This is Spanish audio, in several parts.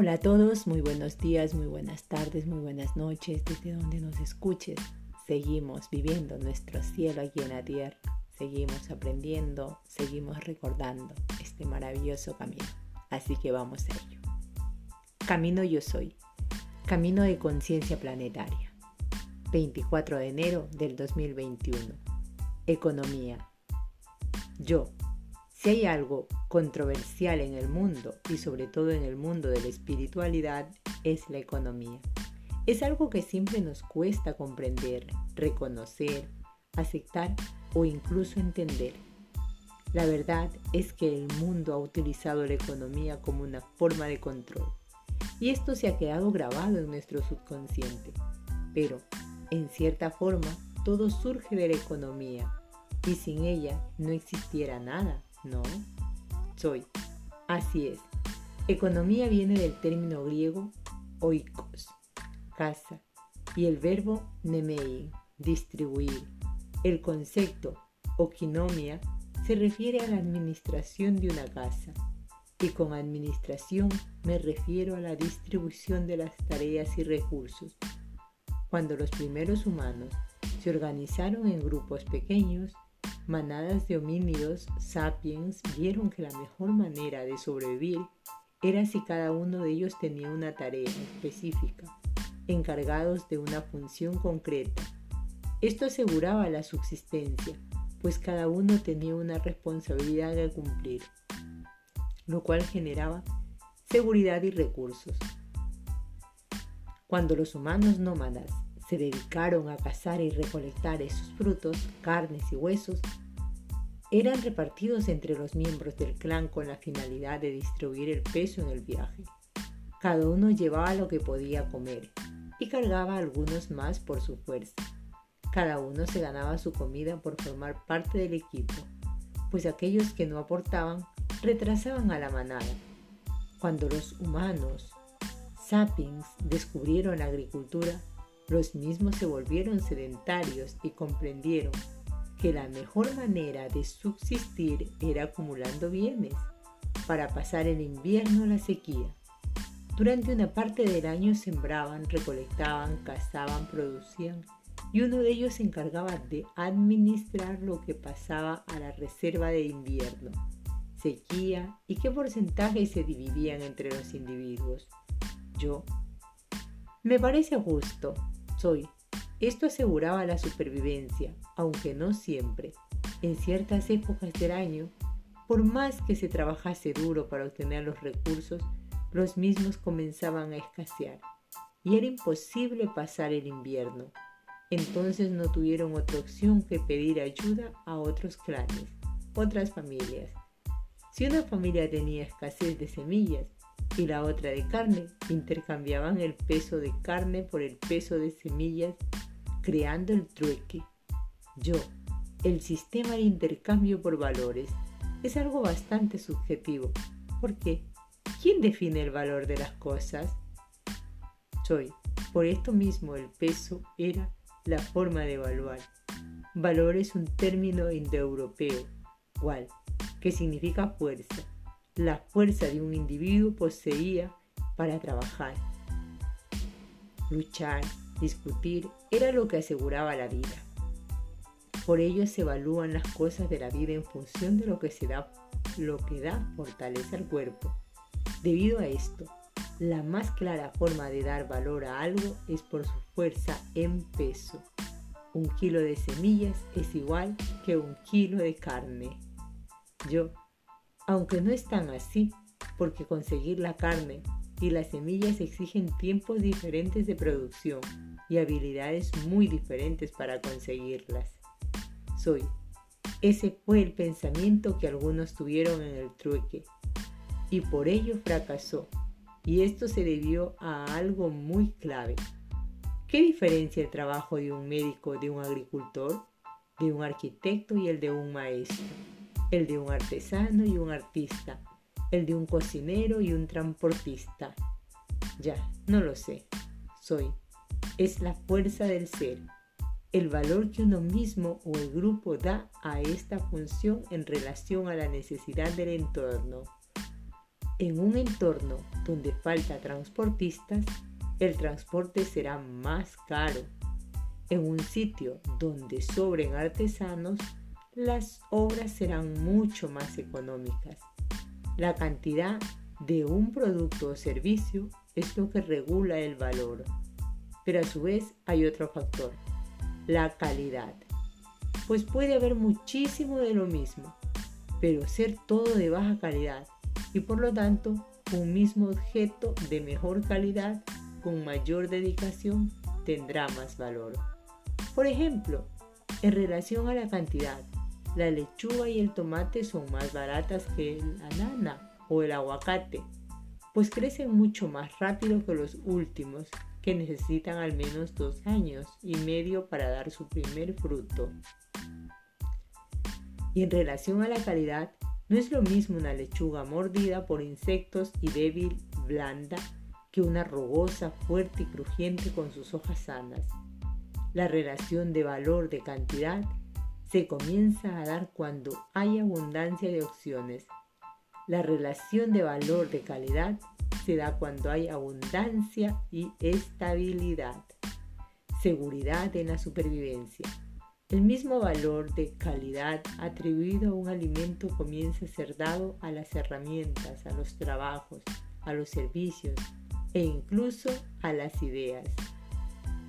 Hola a todos, muy buenos días, muy buenas tardes, muy buenas noches, desde donde nos escuches. Seguimos viviendo nuestro cielo aquí en la tierra, seguimos aprendiendo, seguimos recordando este maravilloso camino. Así que vamos a ello. Camino yo soy, camino de conciencia planetaria. 24 de enero del 2021. Economía. Yo, si hay algo controversial en el mundo y sobre todo en el mundo de la espiritualidad, es la economía. Es algo que siempre nos cuesta comprender, reconocer, aceptar o incluso entender. La verdad es que el mundo ha utilizado la economía como una forma de control y esto se ha quedado grabado en nuestro subconsciente. Pero, en cierta forma, todo surge de la economía y sin ella no existiera nada. No, soy. Así es. Economía viene del término griego oikos, casa, y el verbo nemei, distribuir. El concepto okinomia se refiere a la administración de una casa. Y con administración me refiero a la distribución de las tareas y recursos. Cuando los primeros humanos se organizaron en grupos pequeños, Manadas de homínidos sapiens vieron que la mejor manera de sobrevivir era si cada uno de ellos tenía una tarea específica, encargados de una función concreta. Esto aseguraba la subsistencia, pues cada uno tenía una responsabilidad que cumplir, lo cual generaba seguridad y recursos. Cuando los humanos nómadas se dedicaron a cazar y recolectar esos frutos, carnes y huesos, eran repartidos entre los miembros del clan con la finalidad de distribuir el peso en el viaje. Cada uno llevaba lo que podía comer y cargaba algunos más por su fuerza. Cada uno se ganaba su comida por formar parte del equipo, pues aquellos que no aportaban retrasaban a la manada. Cuando los humanos, sapiens, descubrieron la agricultura, los mismos se volvieron sedentarios y comprendieron que la mejor manera de subsistir era acumulando bienes para pasar el invierno a la sequía. Durante una parte del año sembraban, recolectaban, cazaban, producían y uno de ellos se encargaba de administrar lo que pasaba a la reserva de invierno, sequía y qué porcentaje se dividían entre los individuos. Yo me parece justo, soy. Esto aseguraba la supervivencia, aunque no siempre. En ciertas épocas del año, por más que se trabajase duro para obtener los recursos, los mismos comenzaban a escasear y era imposible pasar el invierno. Entonces no tuvieron otra opción que pedir ayuda a otros clanes, otras familias. Si una familia tenía escasez de semillas, y la otra de carne. Intercambiaban el peso de carne por el peso de semillas, creando el trueque. Yo, el sistema de intercambio por valores, es algo bastante subjetivo. ¿Por qué? ¿Quién define el valor de las cosas? Soy. Por esto mismo el peso era la forma de evaluar. Valor es un término indoeuropeo, cual, que significa fuerza la fuerza de un individuo poseía para trabajar. Luchar, discutir, era lo que aseguraba la vida. Por ello se evalúan las cosas de la vida en función de lo que se da, lo que da fortaleza al cuerpo. Debido a esto, la más clara forma de dar valor a algo es por su fuerza en peso. Un kilo de semillas es igual que un kilo de carne. Yo aunque no es tan así, porque conseguir la carne y las semillas exigen tiempos diferentes de producción y habilidades muy diferentes para conseguirlas. Soy. Ese fue el pensamiento que algunos tuvieron en el trueque y por ello fracasó. Y esto se debió a algo muy clave. ¿Qué diferencia el trabajo de un médico de un agricultor, de un arquitecto y el de un maestro? El de un artesano y un artista, el de un cocinero y un transportista. Ya, no lo sé. Soy. Es la fuerza del ser, el valor que uno mismo o el grupo da a esta función en relación a la necesidad del entorno. En un entorno donde falta transportistas, el transporte será más caro. En un sitio donde sobren artesanos, las obras serán mucho más económicas. La cantidad de un producto o servicio es lo que regula el valor. Pero a su vez hay otro factor, la calidad. Pues puede haber muchísimo de lo mismo, pero ser todo de baja calidad y por lo tanto un mismo objeto de mejor calidad con mayor dedicación tendrá más valor. Por ejemplo, en relación a la cantidad, la lechuga y el tomate son más baratas que la nana o el aguacate, pues crecen mucho más rápido que los últimos, que necesitan al menos dos años y medio para dar su primer fruto. Y en relación a la calidad, no es lo mismo una lechuga mordida por insectos y débil, blanda, que una rugosa, fuerte y crujiente con sus hojas sanas. La relación de valor de cantidad se comienza a dar cuando hay abundancia de opciones. La relación de valor de calidad se da cuando hay abundancia y estabilidad. Seguridad en la supervivencia. El mismo valor de calidad atribuido a un alimento comienza a ser dado a las herramientas, a los trabajos, a los servicios e incluso a las ideas.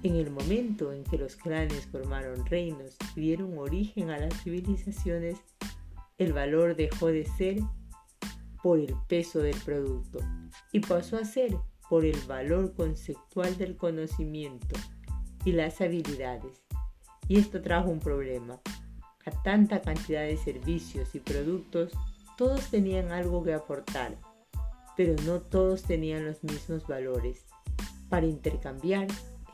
En el momento en que los clanes formaron reinos y dieron origen a las civilizaciones, el valor dejó de ser por el peso del producto y pasó a ser por el valor conceptual del conocimiento y las habilidades. Y esto trajo un problema. A tanta cantidad de servicios y productos, todos tenían algo que aportar, pero no todos tenían los mismos valores. Para intercambiar,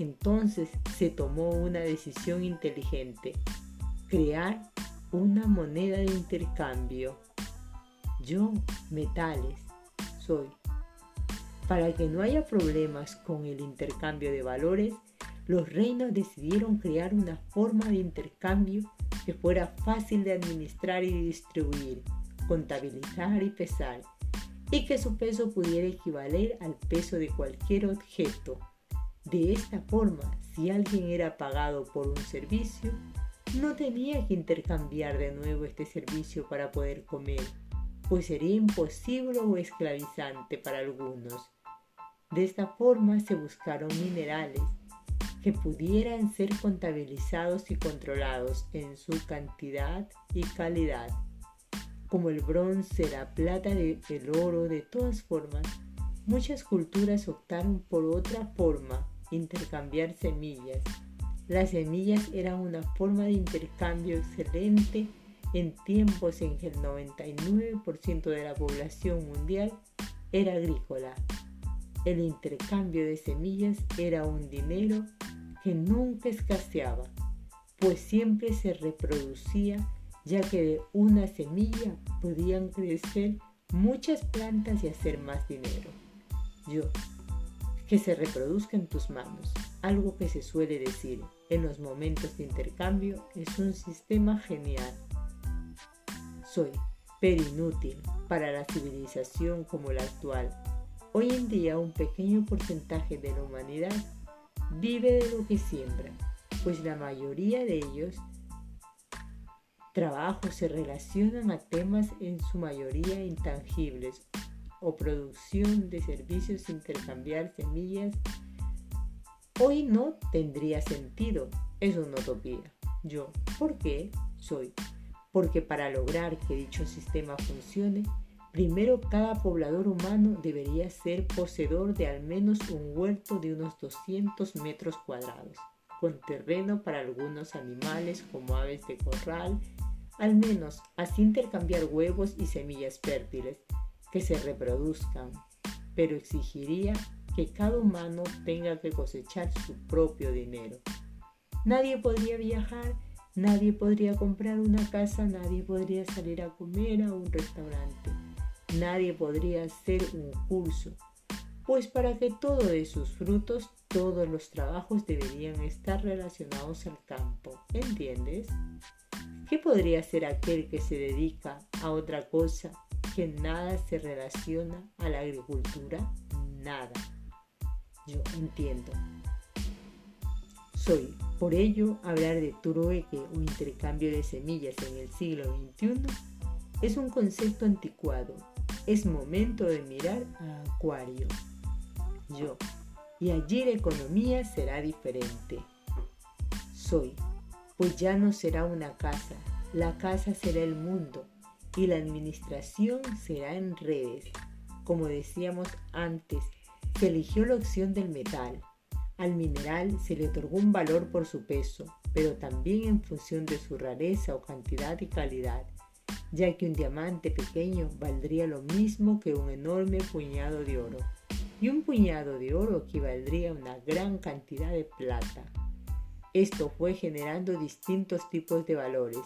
entonces se tomó una decisión inteligente, crear una moneda de intercambio. Yo, metales, soy. Para que no haya problemas con el intercambio de valores, los reinos decidieron crear una forma de intercambio que fuera fácil de administrar y distribuir, contabilizar y pesar, y que su peso pudiera equivaler al peso de cualquier objeto. De esta forma, si alguien era pagado por un servicio, no tenía que intercambiar de nuevo este servicio para poder comer, pues sería imposible o esclavizante para algunos. De esta forma se buscaron minerales que pudieran ser contabilizados y controlados en su cantidad y calidad, como el bronce, la plata, el oro, de todas formas. Muchas culturas optaron por otra forma, intercambiar semillas. Las semillas eran una forma de intercambio excelente en tiempos en que el 99% de la población mundial era agrícola. El intercambio de semillas era un dinero que nunca escaseaba, pues siempre se reproducía, ya que de una semilla podían crecer muchas plantas y hacer más dinero. Yo, que se reproduzca en tus manos, algo que se suele decir en los momentos de intercambio, es un sistema genial. Soy, pero inútil para la civilización como la actual Hoy en día un pequeño porcentaje de la humanidad vive de lo que siembra, pues la mayoría de ellos trabajos se relacionan a temas en su mayoría intangibles o producción de servicios intercambiar semillas. Hoy no tendría sentido, es una utopía. Yo, ¿por qué? Soy. Porque para lograr que dicho sistema funcione, Primero, cada poblador humano debería ser poseedor de al menos un huerto de unos 200 metros cuadrados, con terreno para algunos animales como aves de corral, al menos así intercambiar huevos y semillas fértiles que se reproduzcan, pero exigiría que cada humano tenga que cosechar su propio dinero. Nadie podría viajar, nadie podría comprar una casa, nadie podría salir a comer a un restaurante nadie podría hacer un curso, pues para que todo de sus frutos, todos los trabajos deberían estar relacionados al campo, ¿entiendes? ¿Qué podría ser aquel que se dedica a otra cosa que nada se relaciona a la agricultura, nada. Yo entiendo. Soy, por ello, hablar de trueque o intercambio de semillas en el siglo XXI es un concepto anticuado. Es momento de mirar a Acuario. Yo, y allí la economía será diferente. Soy, pues ya no será una casa, la casa será el mundo y la administración será en redes. Como decíamos antes, se eligió la opción del metal. Al mineral se le otorgó un valor por su peso, pero también en función de su rareza o cantidad y calidad, ya que un diamante pequeño valdría lo mismo que un enorme puñado de oro, y un puñado de oro equivaldría a una gran cantidad de plata. Esto fue generando distintos tipos de valores,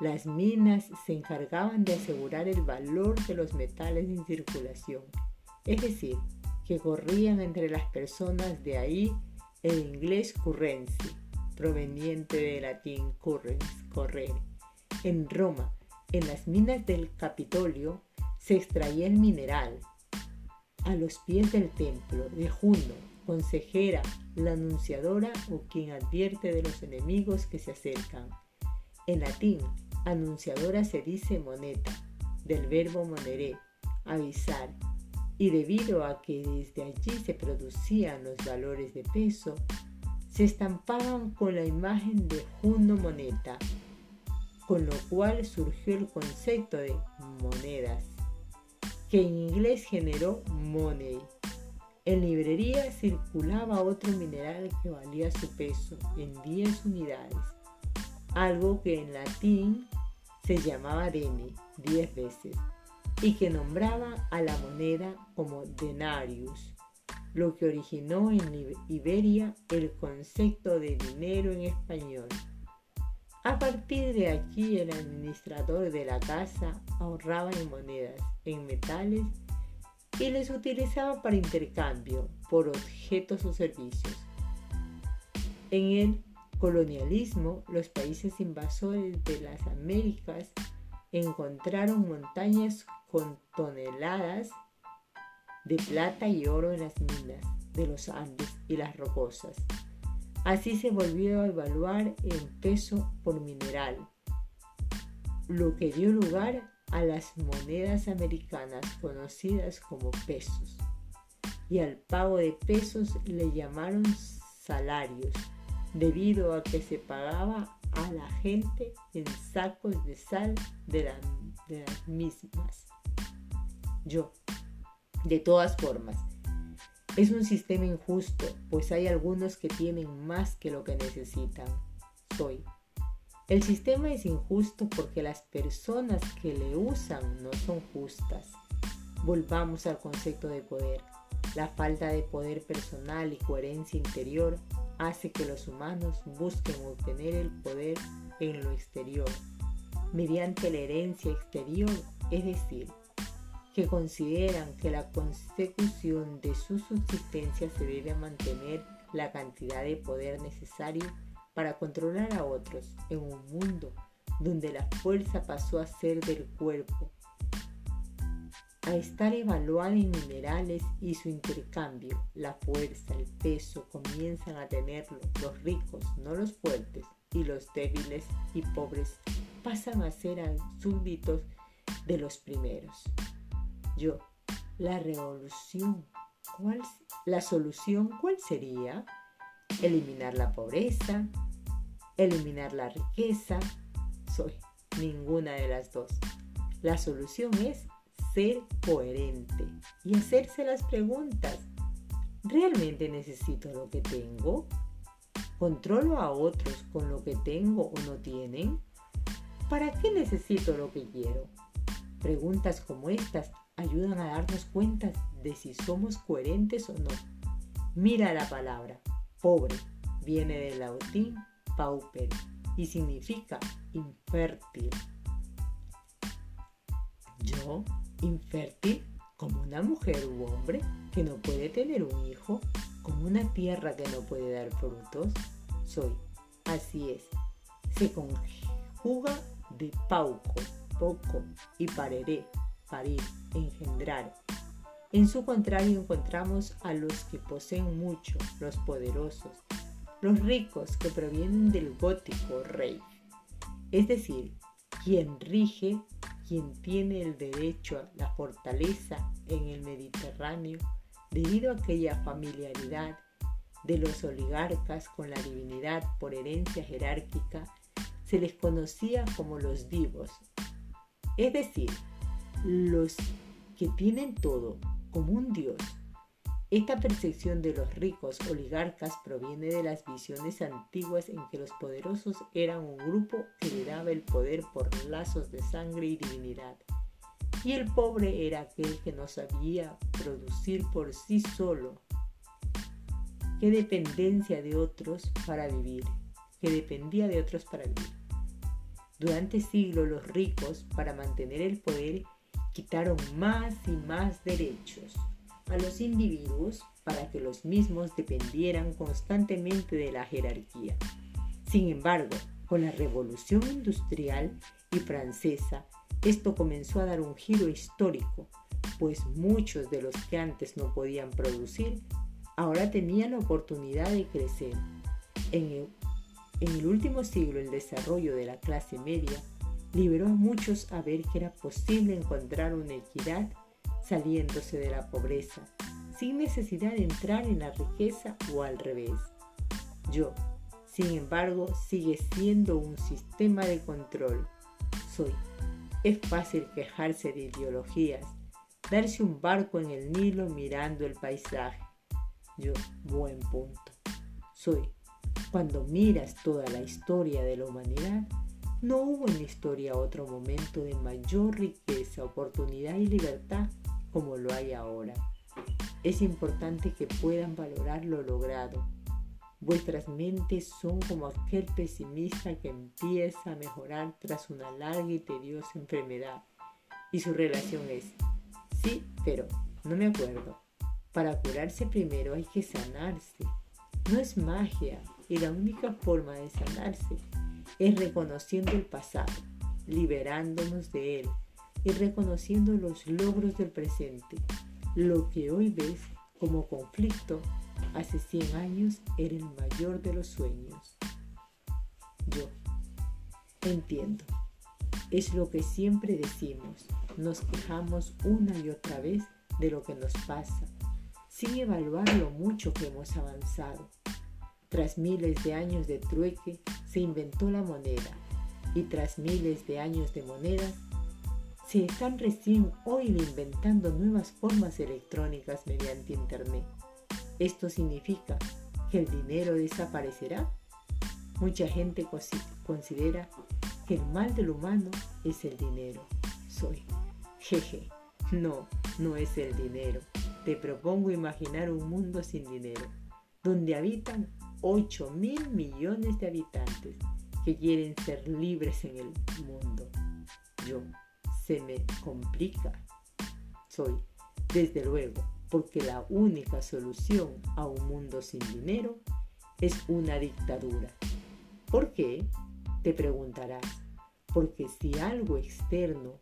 las minas se encargaban de asegurar el valor de los metales en circulación, es decir, que corrían entre las personas de ahí el inglés currency, proveniente del latín currens, correr. En Roma, en las minas del Capitolio, se extraía el mineral. A los pies del templo de Juno, consejera, la anunciadora o quien advierte de los enemigos que se acercan. En latín, Anunciadora se dice moneta, del verbo monere, avisar, y debido a que desde allí se producían los valores de peso, se estampaban con la imagen de Juno Moneta, con lo cual surgió el concepto de monedas, que en inglés generó money. En librería circulaba otro mineral que valía su peso en 10 unidades, algo que en latín se llamaba deni 10 veces y que nombraba a la moneda como denarius, lo que originó en Iberia el concepto de dinero en español. A partir de aquí el administrador de la casa ahorraba en monedas, en metales y les utilizaba para intercambio por objetos o servicios. En él colonialismo, los países invasores de las Américas encontraron montañas con toneladas de plata y oro en las minas de los Andes y las rocosas. Así se volvió a evaluar en peso por mineral, lo que dio lugar a las monedas americanas conocidas como pesos. Y al pago de pesos le llamaron salarios debido a que se pagaba a la gente en sacos de sal de, las mismas. Yo, de todas formas, es un sistema injusto, pues hay algunos que tienen más que lo que necesitan. Soy. El sistema es injusto porque las personas que le usan no son justas. Volvamos al concepto de poder. La falta de poder personal y coherencia interior hace que los humanos busquen obtener el poder en lo exterior, mediante la herencia exterior, es decir, que consideran que la consecución de su subsistencia se debe mantener la cantidad de poder necesario para controlar a otros en un mundo donde la fuerza pasó a ser del cuerpo a estar evaluada en minerales y su intercambio, la fuerza, el peso comienzan a tenerlo los ricos, no los fuertes, y los débiles y pobres pasan a ser súbditos de los primeros. Yo, la revolución, ¿cuál, la solución, ¿cuál sería? Eliminar la pobreza, eliminar la riqueza. Soy ninguna de las dos. La solución es ser coherente y hacerse las preguntas. ¿Realmente necesito lo que tengo? ¿Controlo a otros con lo que tengo o no tienen? ¿Para qué necesito lo que quiero? Preguntas como estas ayudan a darnos cuenta de si somos coherentes o no. Mira la palabra pobre, viene del latín pauper y significa infértil. Yo infértil como una mujer u hombre que no puede tener un hijo, como una tierra que no puede dar frutos, soy. Así es. Se conjuga de pauco, poco y pareré, parir, engendrar. En su contrario encontramos a los que poseen mucho, los poderosos, los ricos que provienen del gótico rey, es decir, quien rige, quien tiene el derecho a la fortaleza en el Mediterráneo debido a aquella familiaridad de los oligarcas con la divinidad por herencia jerárquica, se les conocía como los divos, es decir, los que tienen todo como un dios. Esta percepción de los ricos oligarcas proviene de las visiones antiguas en que los poderosos eran un grupo que le daba el poder por lazos de sangre y divinidad, y el pobre era aquel que no sabía producir por sí solo. Qué dependencia de otros para vivir, que dependía de otros para vivir. Durante siglos los ricos, para mantener el poder, quitaron más y más derechos a los individuos para que los mismos dependieran constantemente de la jerarquía. Sin embargo, con la revolución industrial y francesa, esto comenzó a dar un giro histórico, pues muchos de los que antes no podían producir ahora tenía la oportunidad de crecer. En el, último siglo el desarrollo de la clase media liberó a muchos a ver que era posible encontrar una equidad saliéndose de la pobreza, sin necesidad de entrar en la riqueza o al revés. Yo, sin embargo, sigue siendo un sistema de control. Soy. Es fácil quejarse de ideologías, darse un barco en el Nilo mirando el paisaje yo, buen punto. Soy. Cuando miras toda la historia de la humanidad, no hubo en la historia otro momento de mayor riqueza, oportunidad y libertad como lo hay ahora. Es importante que puedan valorar lo logrado. Vuestras mentes son como aquel pesimista que empieza a mejorar tras una larga y tediosa enfermedad. Y su relación es, sí, pero no me acuerdo. Para curarse primero hay que sanarse. No es magia y la única forma de sanarse es reconociendo el pasado, liberándonos de él y reconociendo los logros del presente. Lo que hoy ves como conflicto hace 100 años era el mayor de los sueños. Yo entiendo. Es lo que siempre decimos. Nos quejamos una y otra vez de lo que nos pasa sin evaluar lo mucho que hemos avanzado. Tras miles de años de trueque, se inventó la moneda y tras miles de años de monedas, se están recién hoy inventando nuevas formas electrónicas mediante Internet. ¿Esto significa que el dinero desaparecerá? Mucha gente considera que el mal del humano es el dinero. Soy. Jeje. No, no es el dinero te propongo imaginar un mundo sin dinero, donde habitan 8 mil millones de habitantes que quieren ser libres en el mundo. Yo, se me complica. Soy, desde luego, porque la única solución a un mundo sin dinero es una dictadura. ¿Por qué? Te preguntarás. Porque si algo externo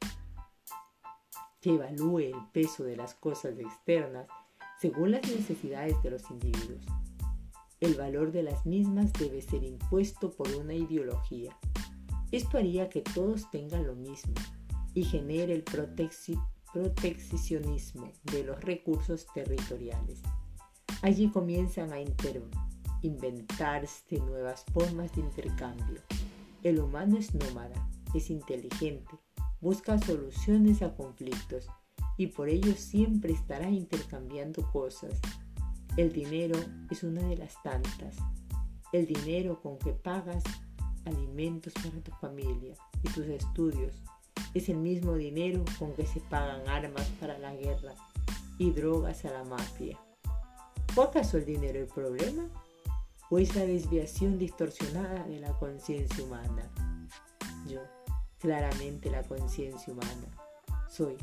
que evalúe el peso de las cosas externas según las necesidades de los individuos. El valor de las mismas debe ser impuesto por una ideología. Esto haría que todos tengan lo mismo y genere el proteccionismo de los recursos territoriales. Allí comienzan a inventarse nuevas formas de intercambio. El humano es nómada, es inteligente, busca soluciones a conflictos y por ello siempre estará intercambiando cosas. El dinero es una de las tantas. El dinero con que pagas alimentos para tu familia y tus estudios es el mismo dinero con que se pagan armas para la guerra y drogas a la mafia. ¿O acaso el dinero el problema? ¿O es la desviación distorsionada de la conciencia humana? Yo claramente la conciencia humana. Soy.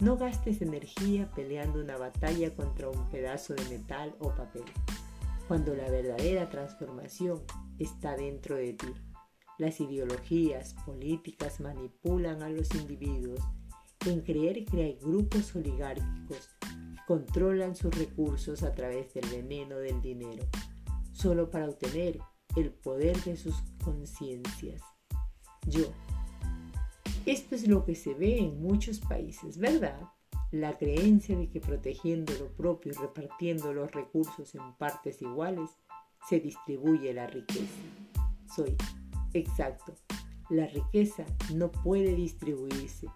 No gastes energía peleando una batalla contra un pedazo de metal o papel, cuando la verdadera transformación está dentro de ti. Las ideologías políticas manipulan a los individuos en creer que hay grupos oligárquicos que controlan sus recursos a través del veneno del dinero, solo para obtener el poder de sus conciencias. Yo. Esto es lo que se ve en muchos países, ¿verdad? La creencia de que protegiendo lo propio y repartiendo los recursos en partes iguales, se distribuye la riqueza. Soy. Exacto. La riqueza no puede distribuirse,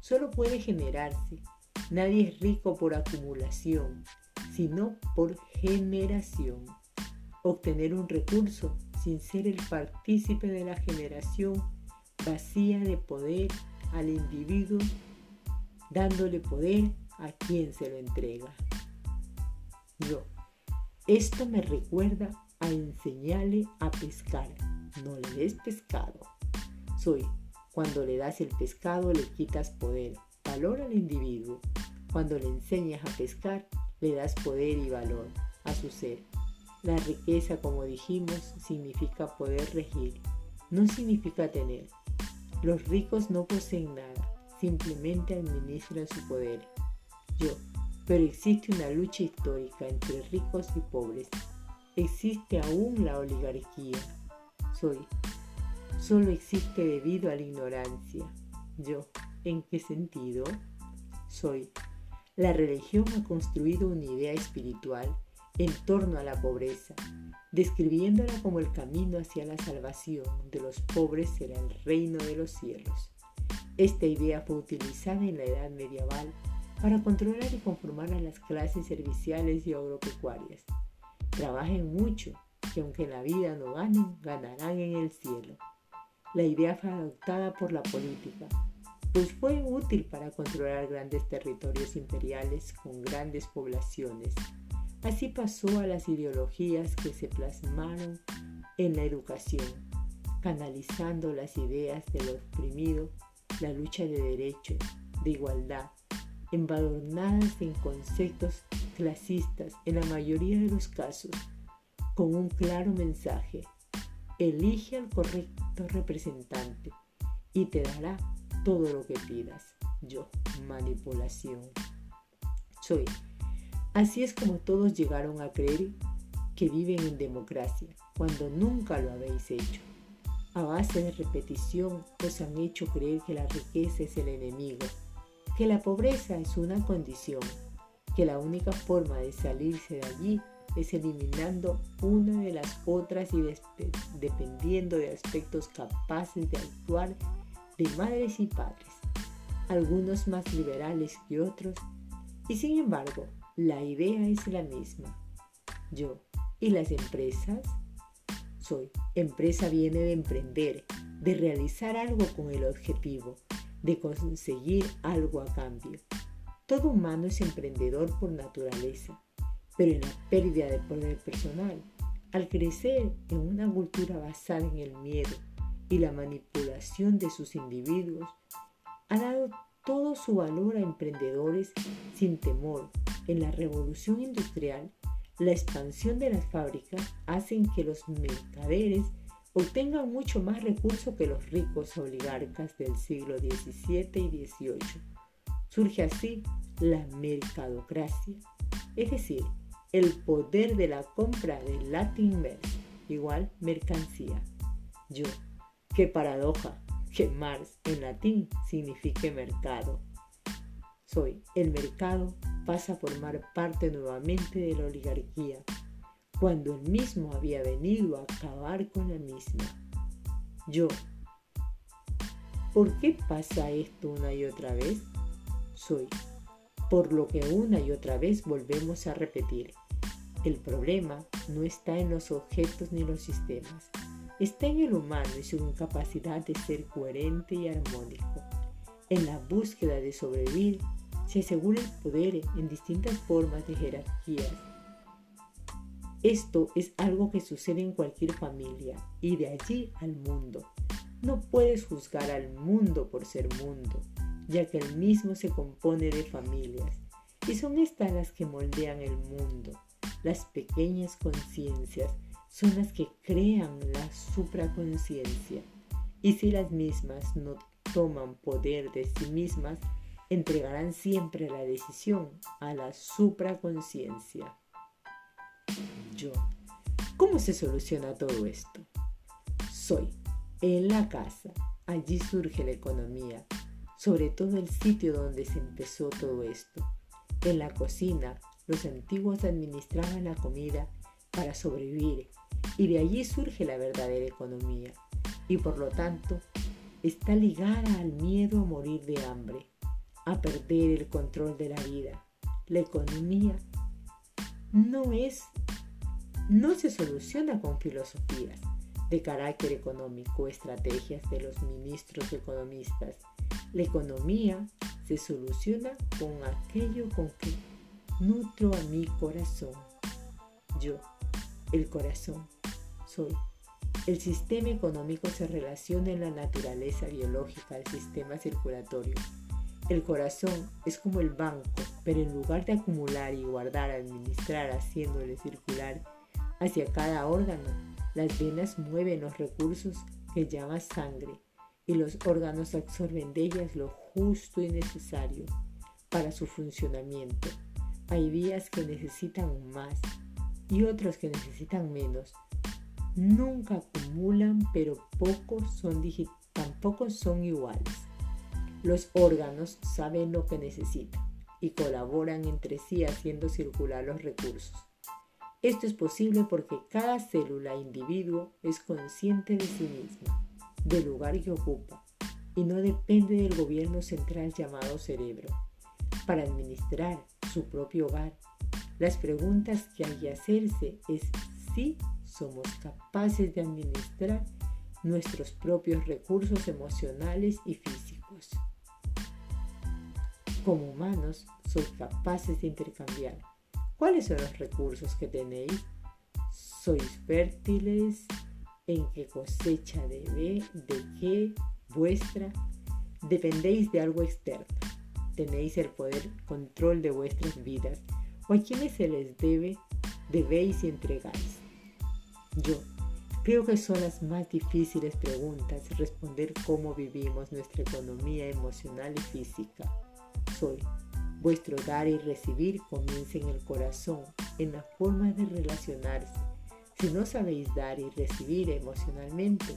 solo puede generarse. Nadie es rico por acumulación, sino por generación. Obtener un recurso sin ser el partícipe de la generación vacía de poder al individuo, dándole poder a quien se lo entrega. Yo. Esto me recuerda a enseñarle a pescar. No le des pescado. Soy. Cuando le das el pescado le quitas poder, valor al individuo. Cuando le enseñas a pescar, le das poder y valor a su ser. La riqueza, como dijimos, significa poder regir, no significa tener. Los ricos no poseen nada, simplemente administran su poder. Yo, pero existe una lucha histórica entre ricos y pobres. Existe aún la oligarquía. Soy. Solo existe debido a la ignorancia. Yo, ¿en qué sentido? Soy. La religión ha construido una idea espiritual en torno a la pobreza, describiéndola como el camino hacia la salvación de los pobres será el reino de los cielos. Esta idea fue utilizada en la Edad Medieval para controlar y conformar a las clases serviciales y agropecuarias. Trabajen mucho, que aunque en la vida no ganen, ganarán en el cielo. La idea fue adoptada por la política, pues fue útil para controlar grandes territorios imperiales con grandes poblaciones Así pasó a las ideologías que se plasmaron en la educación, canalizando las ideas del oprimido, la lucha de derechos, de igualdad, embadurnadas en conceptos clasistas en la mayoría de los casos, con un claro mensaje. Elige al correcto representante y te dará todo lo que pidas. Yo, manipulación. Soy Así es como todos llegaron a creer que viven en democracia, cuando nunca lo habéis hecho. A base de repetición os han hecho creer que la riqueza es el enemigo, que la pobreza es una condición, que la única forma de salirse de allí es eliminando una de las otras y dependiendo de aspectos capaces de actuar de madres y padres, algunos más liberales que otros, y sin embargo la idea es la misma. Yo. ¿Y las empresas? Soy. Empresa viene de emprender, de realizar algo con el objetivo, de conseguir algo a cambio. Todo humano es emprendedor por naturaleza, pero en la pérdida de poder personal, al crecer en una cultura basada en el miedo y la manipulación de sus individuos, ha dado todo su valor a emprendedores sin temor en la revolución industrial, la expansión de las fábricas hacen que los mercaderes obtengan mucho más recursos que los ricos oligarcas del siglo XVII y XVIII. Surge así la mercadocracia, es decir, el poder de la compra del Latin Mer, igual mercancía. Yo, qué paradoja, que Mars en latín signifique mercado. Soy el mercado pasa a formar parte nuevamente de la oligarquía, cuando él mismo había venido a acabar con la misma. Yo. ¿Por qué pasa esto una y otra vez? Soy. Por lo que una y otra vez volvemos a repetir. El problema no está en los objetos ni los sistemas, está en el humano y su incapacidad de ser coherente y armónico, en la búsqueda de sobrevivir se asegura el poder en distintas formas de jerarquías. Esto es algo que sucede en cualquier familia y de allí al mundo. No puedes juzgar al mundo por ser mundo, ya que el mismo se compone de familias y son estas las que moldean el mundo. Las pequeñas conciencias son las que crean la supraconciencia y si las mismas no toman poder de sí mismas, entregarán siempre la decisión a la supraconciencia. Yo, ¿cómo se soluciona todo esto? Soy en la casa, allí surge la economía, sobre todo el sitio donde se empezó todo esto. En la cocina, los antiguos administraban la comida para sobrevivir y de allí surge la verdadera economía y por lo tanto está ligada al miedo a morir de hambre, a perder el control de la vida. La economía no es no se soluciona con filosofías de carácter económico, estrategias de los ministros economistas. La economía se soluciona con aquello con que nutro a mi corazón. Yo, el corazón, soy. El sistema económico se relaciona en la naturaleza biológica del sistema circulatorio. El corazón es como el banco, pero en lugar de acumular y guardar, administrar, haciéndole circular hacia cada órgano, las venas mueven los recursos que llama sangre y los órganos absorben de ellas lo justo y necesario para su funcionamiento. Hay vías que necesitan más y otros que necesitan menos. Nunca acumulan, pero pocos son tampoco son iguales. Los órganos saben lo que necesitan y colaboran entre sí haciendo circular los recursos. Esto es posible porque cada célula individuo es consciente de sí misma, del lugar que ocupa, y no depende del gobierno central llamado cerebro. Para administrar su propio hogar, las preguntas que hay que hacerse es si somos capaces de administrar nuestros propios recursos emocionales y físicos. Como humanos, sois capaces de intercambiar ¿Cuáles son los recursos que tenéis? ¿Sois fértiles? ¿En qué cosecha debe? ¿De qué? ¿Vuestra? ¿Dependéis de algo externo? ¿Tenéis el poder, control de vuestras vidas? ¿O a quienes se les debe, debéis y entregáis? Yo creo que son las más difíciles preguntas responder cómo vivimos nuestra economía emocional y física. Soy Vuestro dar y recibir comienza en el corazón, en la forma de relacionarse. Si no sabéis dar y recibir emocionalmente,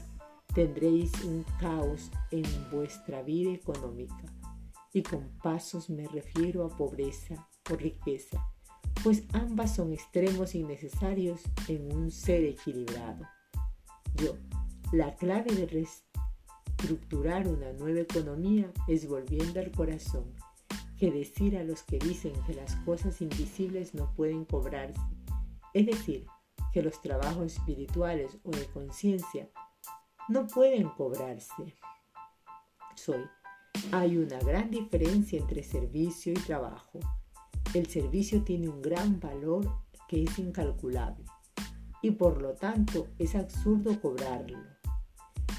tendréis un caos en vuestra vida económica. Y con pasos me refiero a pobreza o riqueza, pues ambas son extremos innecesarios en un ser equilibrado. Yo, la clave de reestructurar una nueva economía es volviendo al corazón que decir a los que dicen que las cosas invisibles no pueden cobrarse, es decir, que los trabajos espirituales o de conciencia no pueden cobrarse. Soy. Hay una gran diferencia entre servicio y trabajo. El servicio tiene un gran valor que es incalculable y por lo tanto es absurdo cobrarlo.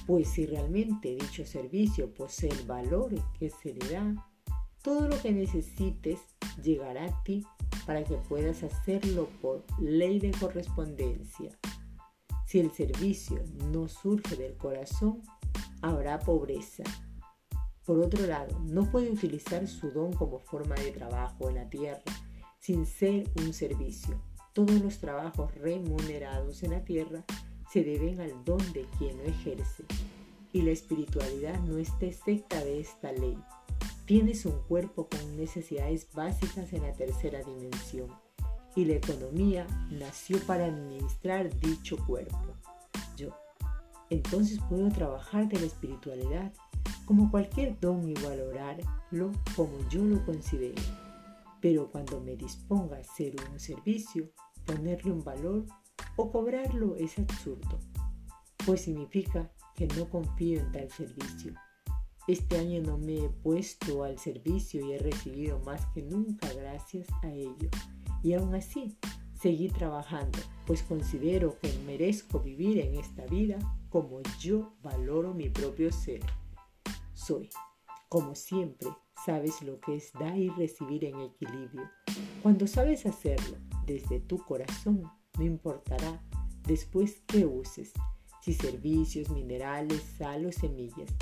Pues si realmente dicho servicio posee el valor que se le da, todo lo que necesites llegará a ti para que puedas hacerlo por ley de correspondencia. Si el servicio no surge del corazón, habrá pobreza. Por otro lado, no puede utilizar su don como forma de trabajo en la tierra sin ser un servicio. Todos los trabajos remunerados en la tierra se deben al don de quien lo ejerce. Y la espiritualidad no está excepta de esta ley. Tienes un cuerpo con necesidades básicas en la tercera dimensión y la economía nació para administrar dicho cuerpo. Entonces puedo trabajar de la espiritualidad como cualquier don y valorarlo como yo lo considero. Pero cuando me disponga a hacer un servicio, ponerle un valor o cobrarlo es absurdo, pues significa que no confío en tal servicio este año no me he puesto al servicio y he recibido más que nunca gracias a ello. Y aún así, seguí trabajando, pues considero que merezco vivir en esta vida como yo valoro mi propio ser. Soy, como siempre, sabes lo que es dar y recibir en equilibrio. Cuando sabes hacerlo desde tu corazón, no importará después qué uses, si servicios, minerales, sal o semillas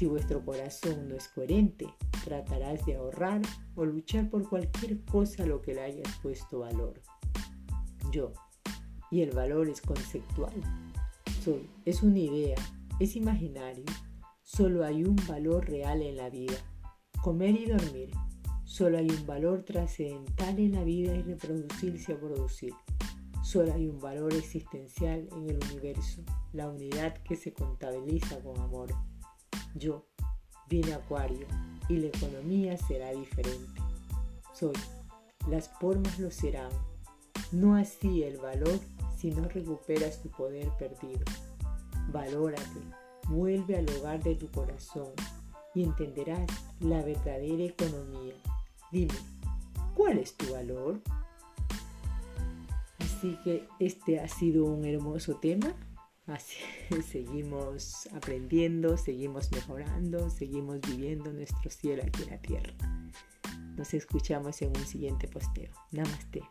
si vuestro corazón no es coherente, tratarás de ahorrar o luchar por cualquier cosa a lo que le hayas puesto valor. Yo. Y el valor es conceptual. Soy. Es una idea. Es imaginario. Solo hay un valor real en la vida. Comer y dormir. Solo hay un valor trascendental en la vida y reproducirse o producir. Solo hay un valor existencial en el universo, la unidad que se contabiliza con amor. Yo, vine Acuario, y la economía será diferente. Soy, las formas lo serán, no así el valor si no recuperas tu poder perdido. Valórate, vuelve al hogar de tu corazón y entenderás la verdadera economía. Dime, ¿cuál es tu valor? Así que este ha sido un hermoso tema. Así, seguimos aprendiendo, seguimos mejorando, seguimos viviendo nuestro cielo aquí en la tierra. Nos escuchamos en un siguiente posteo. Namaste.